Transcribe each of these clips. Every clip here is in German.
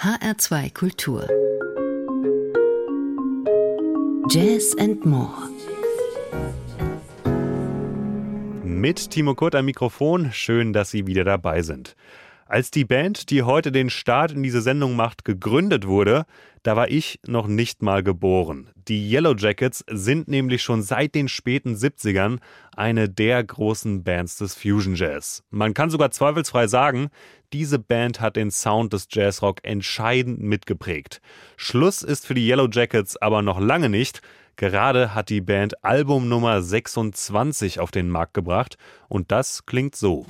HR2 Kultur. Jazz and More. Mit Timo Kurt am Mikrofon. Schön, dass Sie wieder dabei sind. Als die Band, die heute den Start in diese Sendung macht, gegründet wurde, da war ich noch nicht mal geboren. Die Yellow Jackets sind nämlich schon seit den späten 70ern eine der großen Bands des Fusion Jazz. Man kann sogar zweifelsfrei sagen, diese Band hat den Sound des Jazzrock entscheidend mitgeprägt. Schluss ist für die Yellow Jackets aber noch lange nicht. Gerade hat die Band Album Nummer 26 auf den Markt gebracht und das klingt so.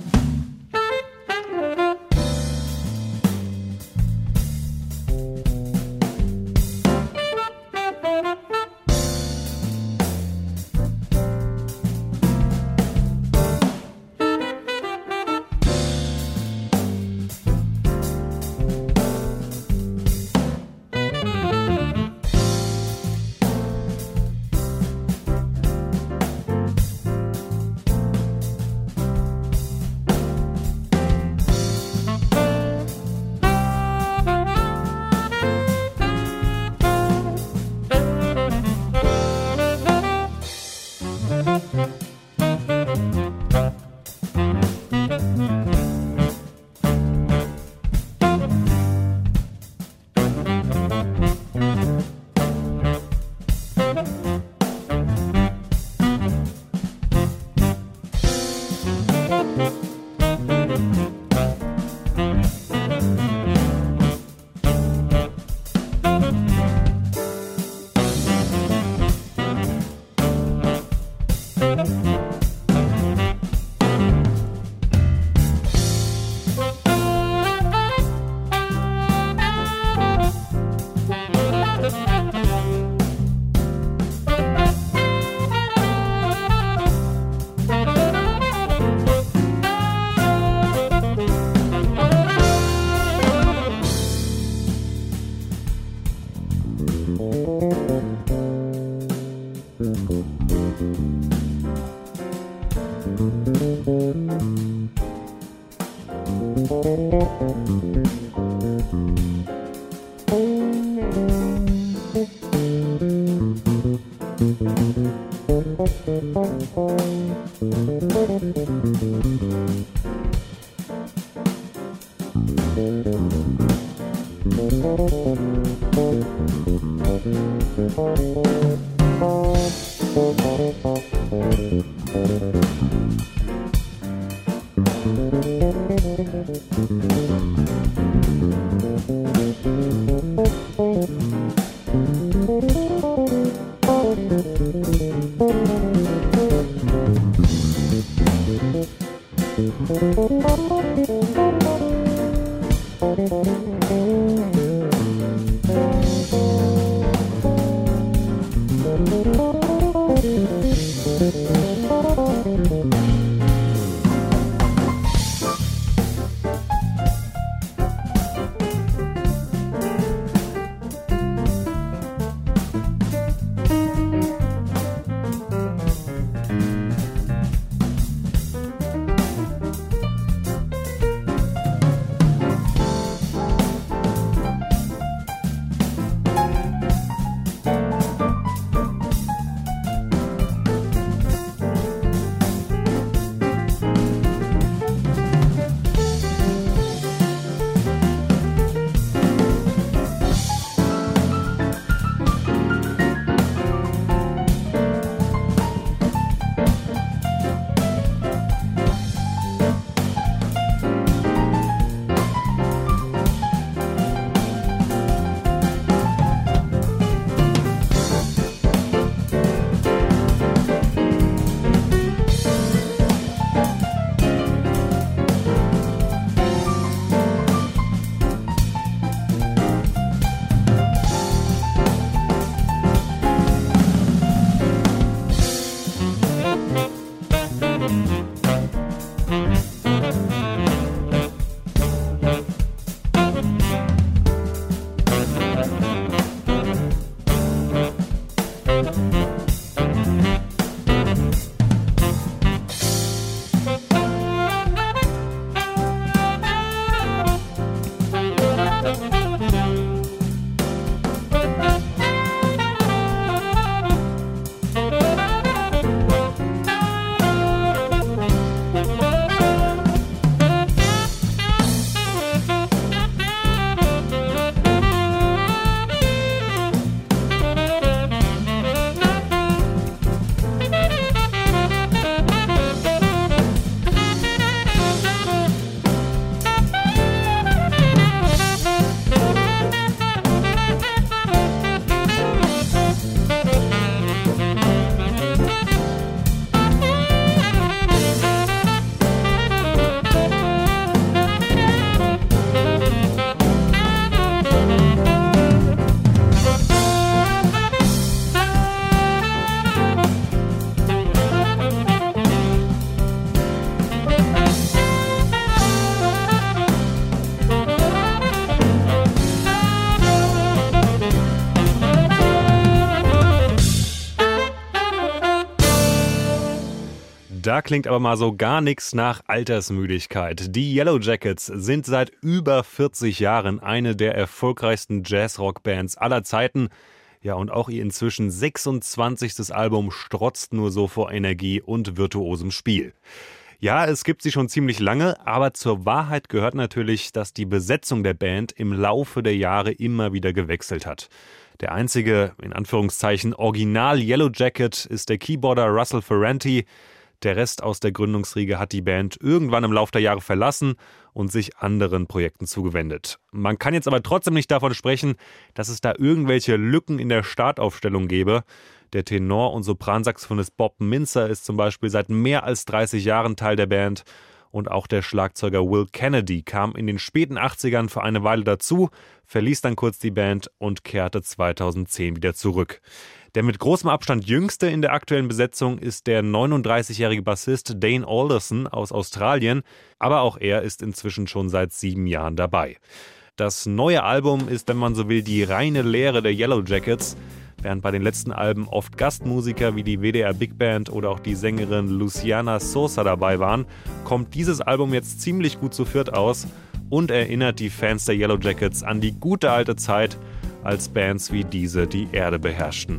Thank you. Klingt aber mal so gar nichts nach Altersmüdigkeit. Die Yellow Jackets sind seit über 40 Jahren eine der erfolgreichsten Jazzrock-Bands aller Zeiten. Ja, und auch ihr inzwischen 26. Album strotzt nur so vor Energie und virtuosem Spiel. Ja, es gibt sie schon ziemlich lange, aber zur Wahrheit gehört natürlich, dass die Besetzung der Band im Laufe der Jahre immer wieder gewechselt hat. Der einzige, in Anführungszeichen, Original Yellow Jacket ist der Keyboarder Russell Ferranti. Der Rest aus der Gründungsriege hat die Band irgendwann im Laufe der Jahre verlassen und sich anderen Projekten zugewendet. Man kann jetzt aber trotzdem nicht davon sprechen, dass es da irgendwelche Lücken in der Startaufstellung gäbe. Der Tenor- und Sopransaxophonist Bob Minzer ist zum Beispiel seit mehr als 30 Jahren Teil der Band und auch der Schlagzeuger Will Kennedy kam in den späten 80ern für eine Weile dazu, verließ dann kurz die Band und kehrte 2010 wieder zurück. Der mit großem Abstand jüngste in der aktuellen Besetzung ist der 39-jährige Bassist Dane Alderson aus Australien, aber auch er ist inzwischen schon seit sieben Jahren dabei. Das neue Album ist, wenn man so will, die reine Lehre der Yellow Jackets. Während bei den letzten Alben oft Gastmusiker wie die WDR Big Band oder auch die Sängerin Luciana Sosa dabei waren, kommt dieses Album jetzt ziemlich gut zu viert aus und erinnert die Fans der Yellow Jackets an die gute alte Zeit, als Bands wie diese die Erde beherrschten.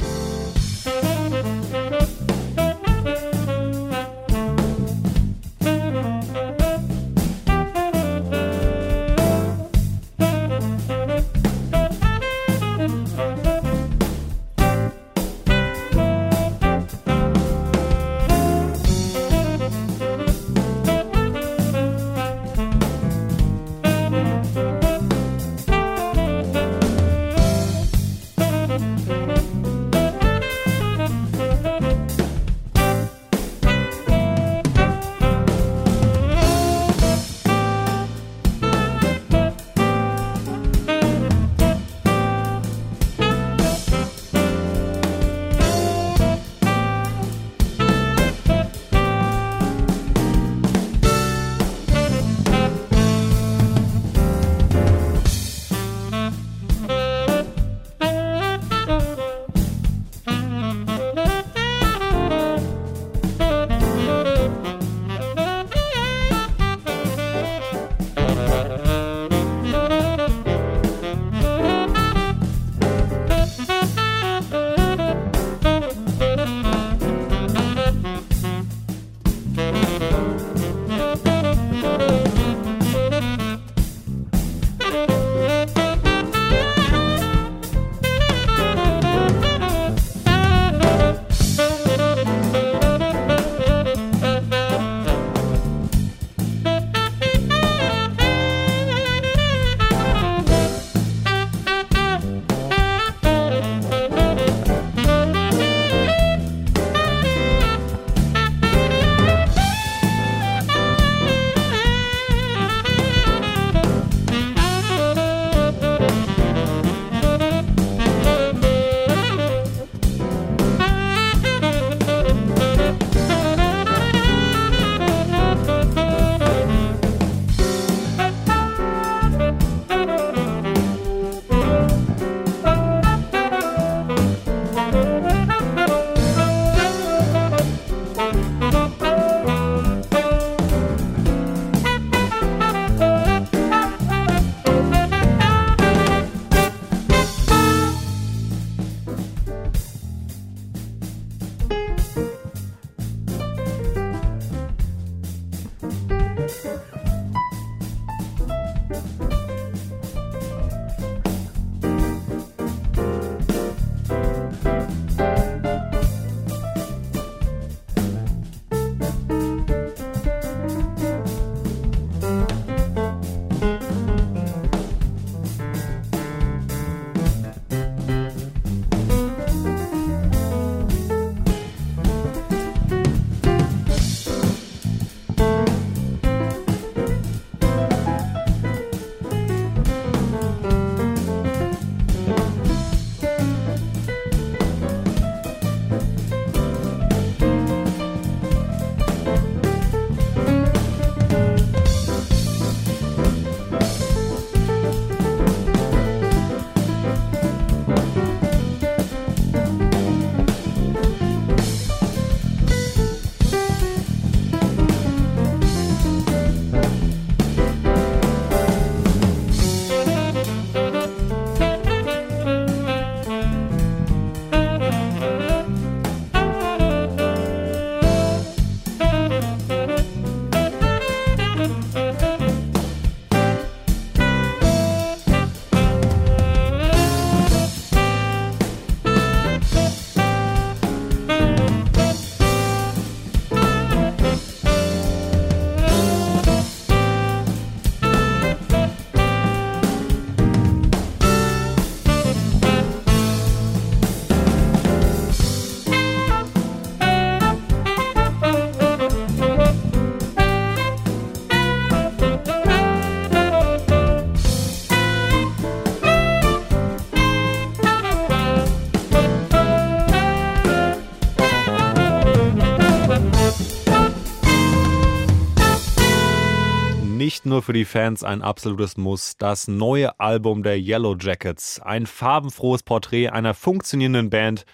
Nur für die Fans ein absolutes Muss. Das neue Album der Yellow Jackets. Ein farbenfrohes Porträt einer funktionierenden Band,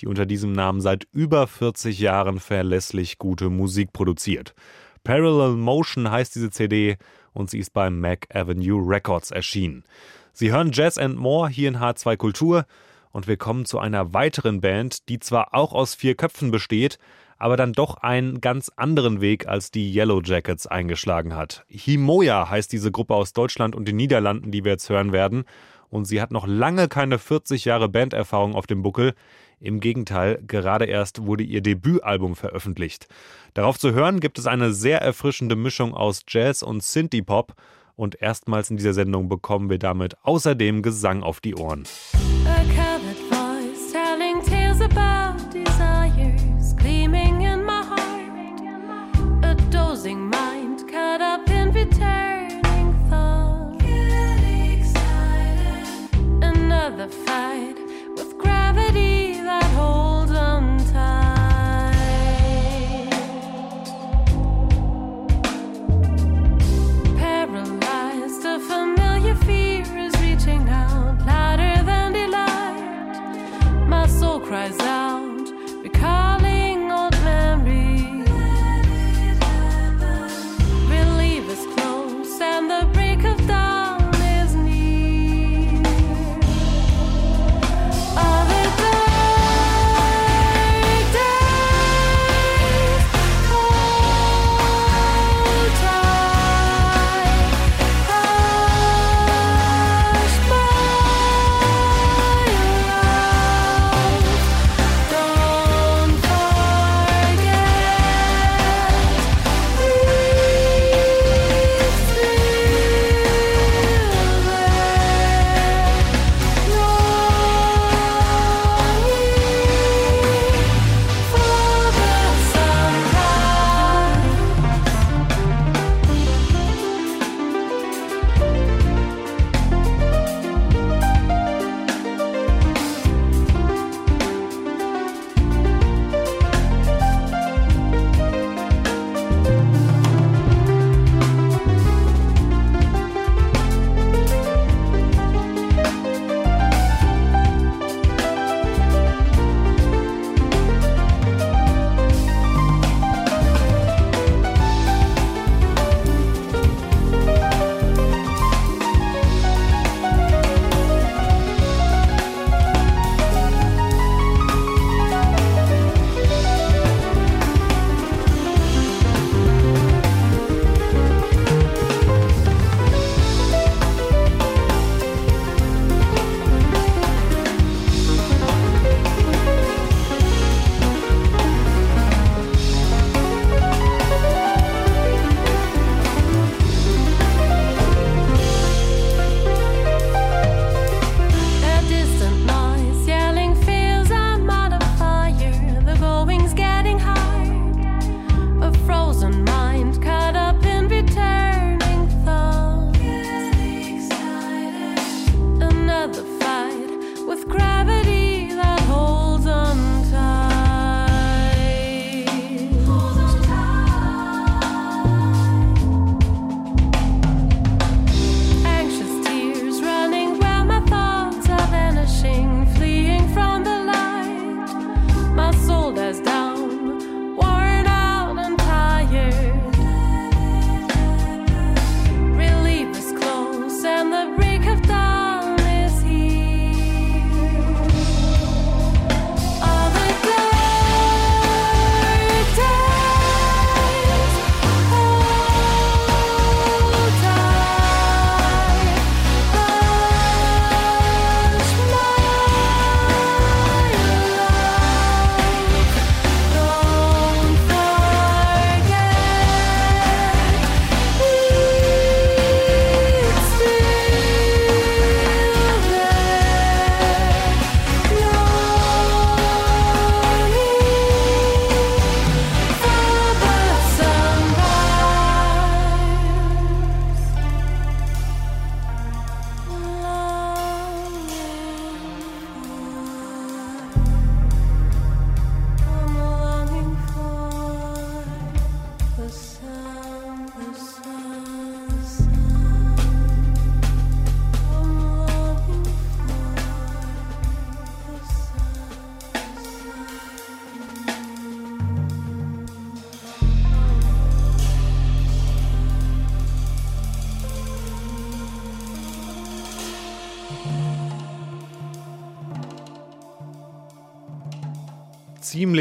die unter diesem Namen seit über 40 Jahren verlässlich gute Musik produziert. Parallel Motion heißt diese CD und sie ist beim Mac Avenue Records erschienen. Sie hören Jazz and More hier in H2 Kultur und wir kommen zu einer weiteren Band, die zwar auch aus vier Köpfen besteht, aber dann doch einen ganz anderen Weg als die Yellow Jackets eingeschlagen hat. Himoya heißt diese Gruppe aus Deutschland und den Niederlanden, die wir jetzt hören werden. Und sie hat noch lange keine 40 Jahre Banderfahrung auf dem Buckel. Im Gegenteil, gerade erst wurde ihr Debütalbum veröffentlicht. Darauf zu hören gibt es eine sehr erfrischende Mischung aus Jazz und Synthie-Pop. Und erstmals in dieser Sendung bekommen wir damit außerdem Gesang auf die Ohren. A The fight with gravity that holds on tight. Paralyzed, familiar fear is reaching out louder than delight. My soul cries out.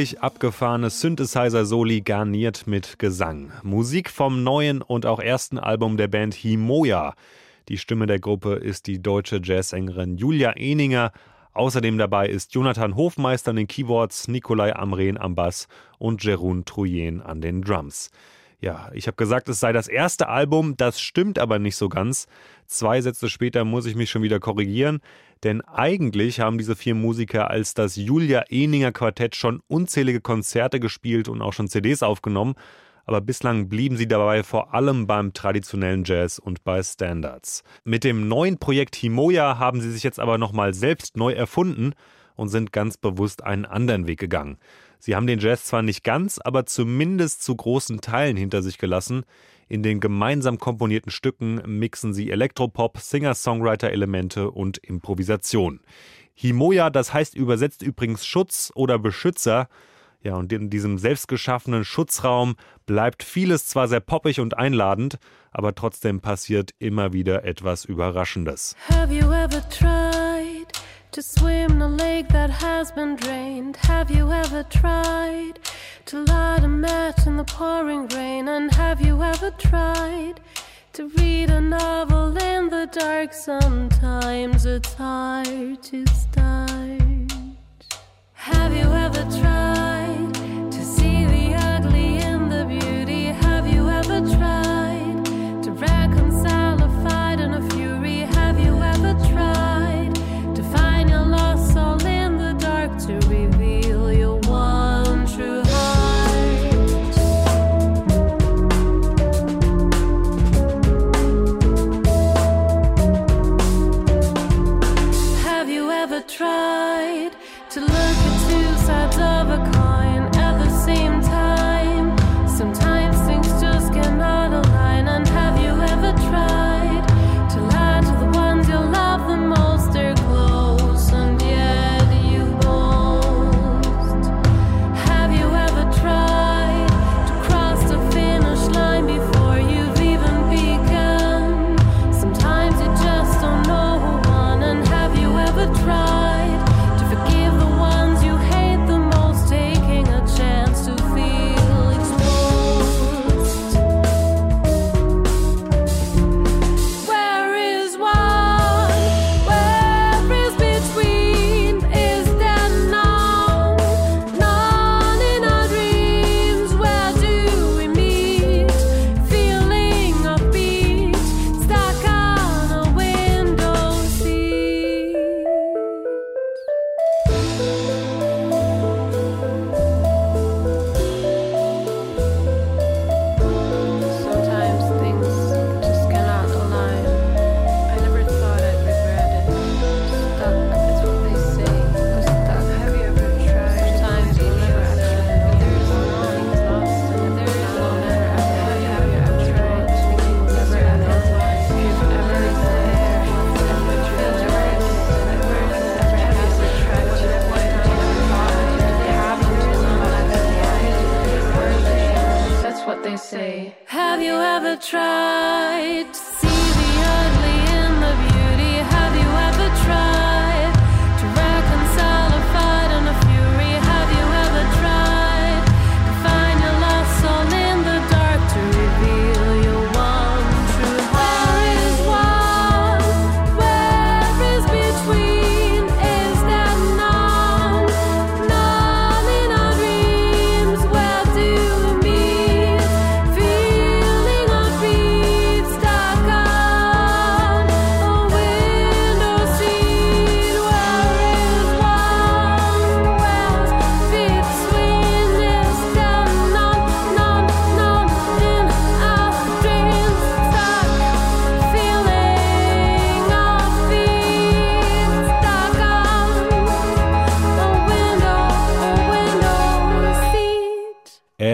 Ziemlich abgefahrene Synthesizer-Soli garniert mit Gesang. Musik vom neuen und auch ersten Album der Band Himoya. Die Stimme der Gruppe ist die deutsche Jazzsängerin Julia Eninger. Außerdem dabei ist Jonathan Hofmeister an den Keyboards, Nikolai Amren am Bass und Jerun Truyen an den Drums. Ja, ich habe gesagt, es sei das erste Album, das stimmt aber nicht so ganz. Zwei Sätze später muss ich mich schon wieder korrigieren, denn eigentlich haben diese vier Musiker als das Julia Eninger Quartett schon unzählige Konzerte gespielt und auch schon CDs aufgenommen, aber bislang blieben sie dabei vor allem beim traditionellen Jazz und bei Standards. Mit dem neuen Projekt Himoya haben sie sich jetzt aber nochmal selbst neu erfunden und sind ganz bewusst einen anderen Weg gegangen. Sie haben den Jazz zwar nicht ganz, aber zumindest zu großen Teilen hinter sich gelassen. In den gemeinsam komponierten Stücken mixen sie Elektropop, Singer-Songwriter-Elemente und Improvisation. Himoya, das heißt übersetzt übrigens Schutz oder Beschützer. Ja, und in diesem selbstgeschaffenen Schutzraum bleibt vieles zwar sehr poppig und einladend, aber trotzdem passiert immer wieder etwas Überraschendes. Have you ever tried to swim in a lake that has been drained? Have you ever tried to light a match in the pouring rain? And have you ever tried to read a novel in the dark? Sometimes it's hard to start. Have you ever tried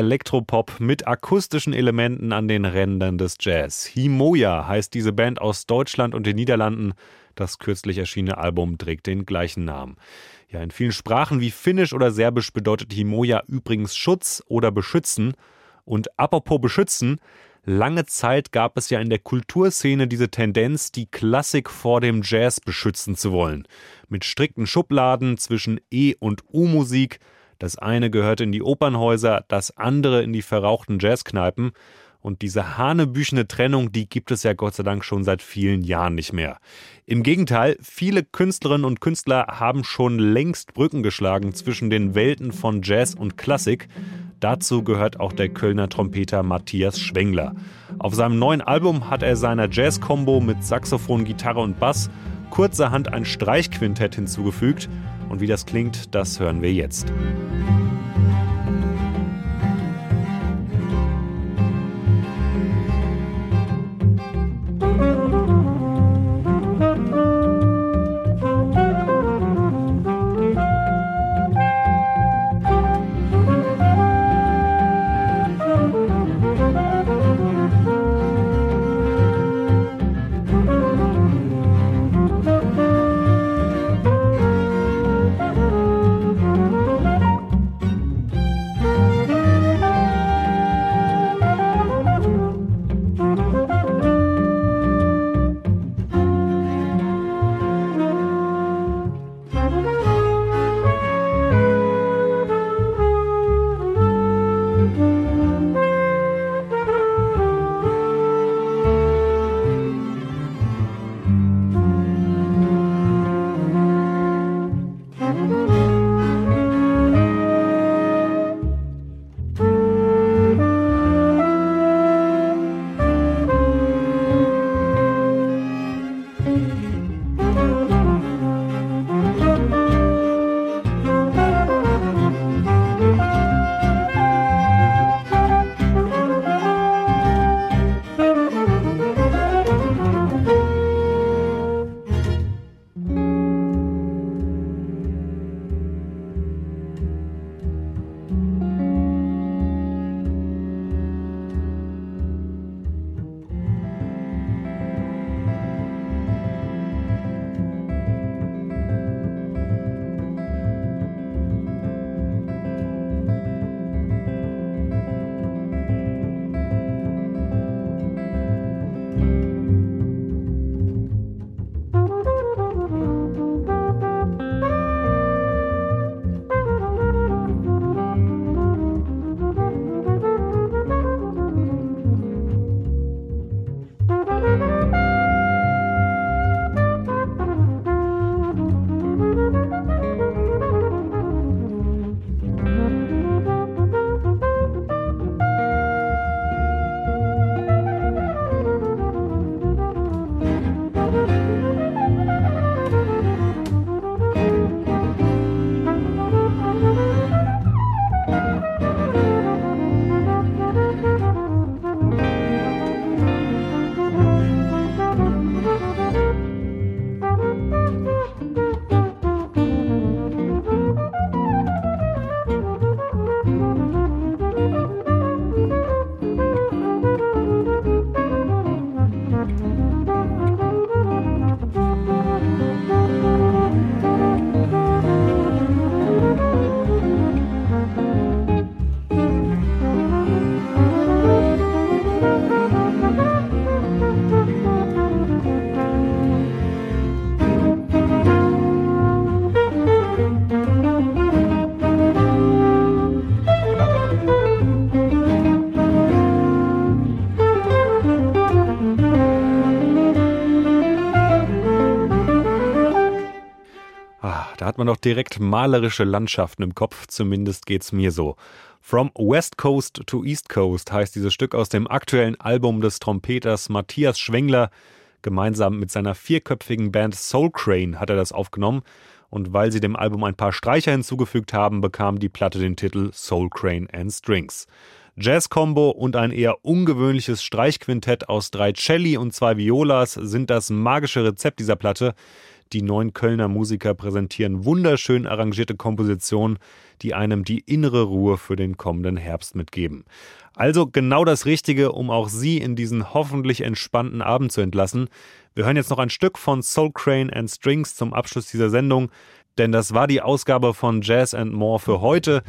Elektropop mit akustischen Elementen an den Rändern des Jazz. Himoya heißt diese Band aus Deutschland und den Niederlanden. Das kürzlich erschienene Album trägt den gleichen Namen. Ja, in vielen Sprachen wie Finnisch oder Serbisch bedeutet Himoya übrigens Schutz oder beschützen. Und apropos beschützen, lange Zeit gab es ja in der Kulturszene diese Tendenz, die Klassik vor dem Jazz beschützen zu wollen. Mit strikten Schubladen zwischen E- und U-Musik, Das eine gehörte in die Opernhäuser, das andere in die verrauchten Jazzkneipen. Und diese hanebüchene Trennung, die gibt es ja Gott sei Dank schon seit vielen Jahren nicht mehr. Im Gegenteil, viele Künstlerinnen und Künstler haben schon längst Brücken geschlagen zwischen den Welten von Jazz und Klassik. Dazu gehört auch der Kölner Trompeter Matthias Schwengler. Auf seinem neuen Album hat er seiner Jazz-Kombo mit Saxophon, Gitarre und Bass kurzerhand ein Streichquintett hinzugefügt. Und wie das klingt, das hören wir jetzt. Man doch direkt malerische Landschaften im Kopf, zumindest geht's mir so. From West Coast to East Coast heißt dieses Stück aus dem aktuellen Album des Trompeters Matthias Schwengler. Gemeinsam mit seiner vierköpfigen Band Soul Crane hat er das aufgenommen und weil sie dem Album ein paar Streicher hinzugefügt haben, bekam die Platte den Titel Soul Crane and Strings. Jazz-Combo und ein eher ungewöhnliches Streichquintett aus drei Celli und zwei Violas sind das magische Rezept dieser Platte. Die neun Kölner Musiker präsentieren wunderschön arrangierte Kompositionen, die einem die innere Ruhe für den kommenden Herbst mitgeben. Also genau das Richtige, um auch Sie in diesen hoffentlich entspannten Abend zu entlassen. Wir hören jetzt noch ein Stück von Soul Crane and Strings zum Abschluss dieser Sendung denn das war die Ausgabe von Jazz and More für heute.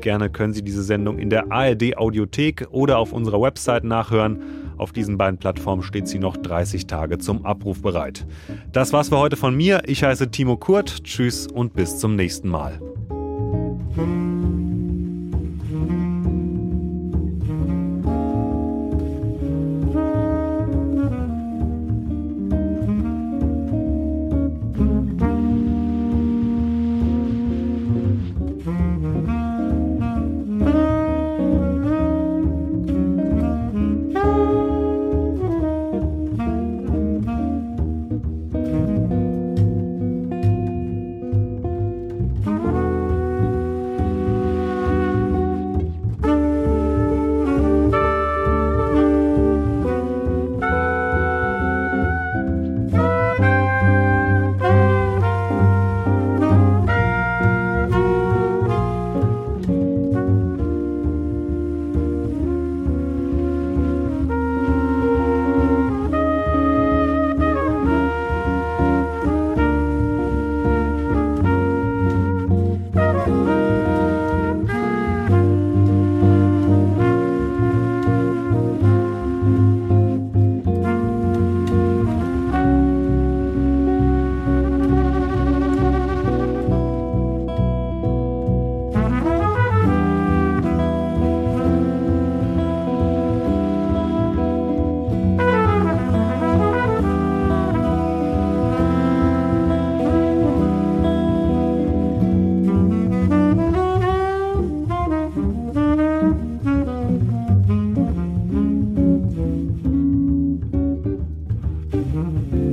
Gerne können Sie diese Sendung in der ARD Audiothek oder auf unserer Website nachhören. Auf diesen beiden Plattformen steht sie noch 30 Tage zum Abruf bereit. Das war's für heute von mir. Ich heiße Timo Kurt. Tschüss und bis zum nächsten Mal. Mm-hmm.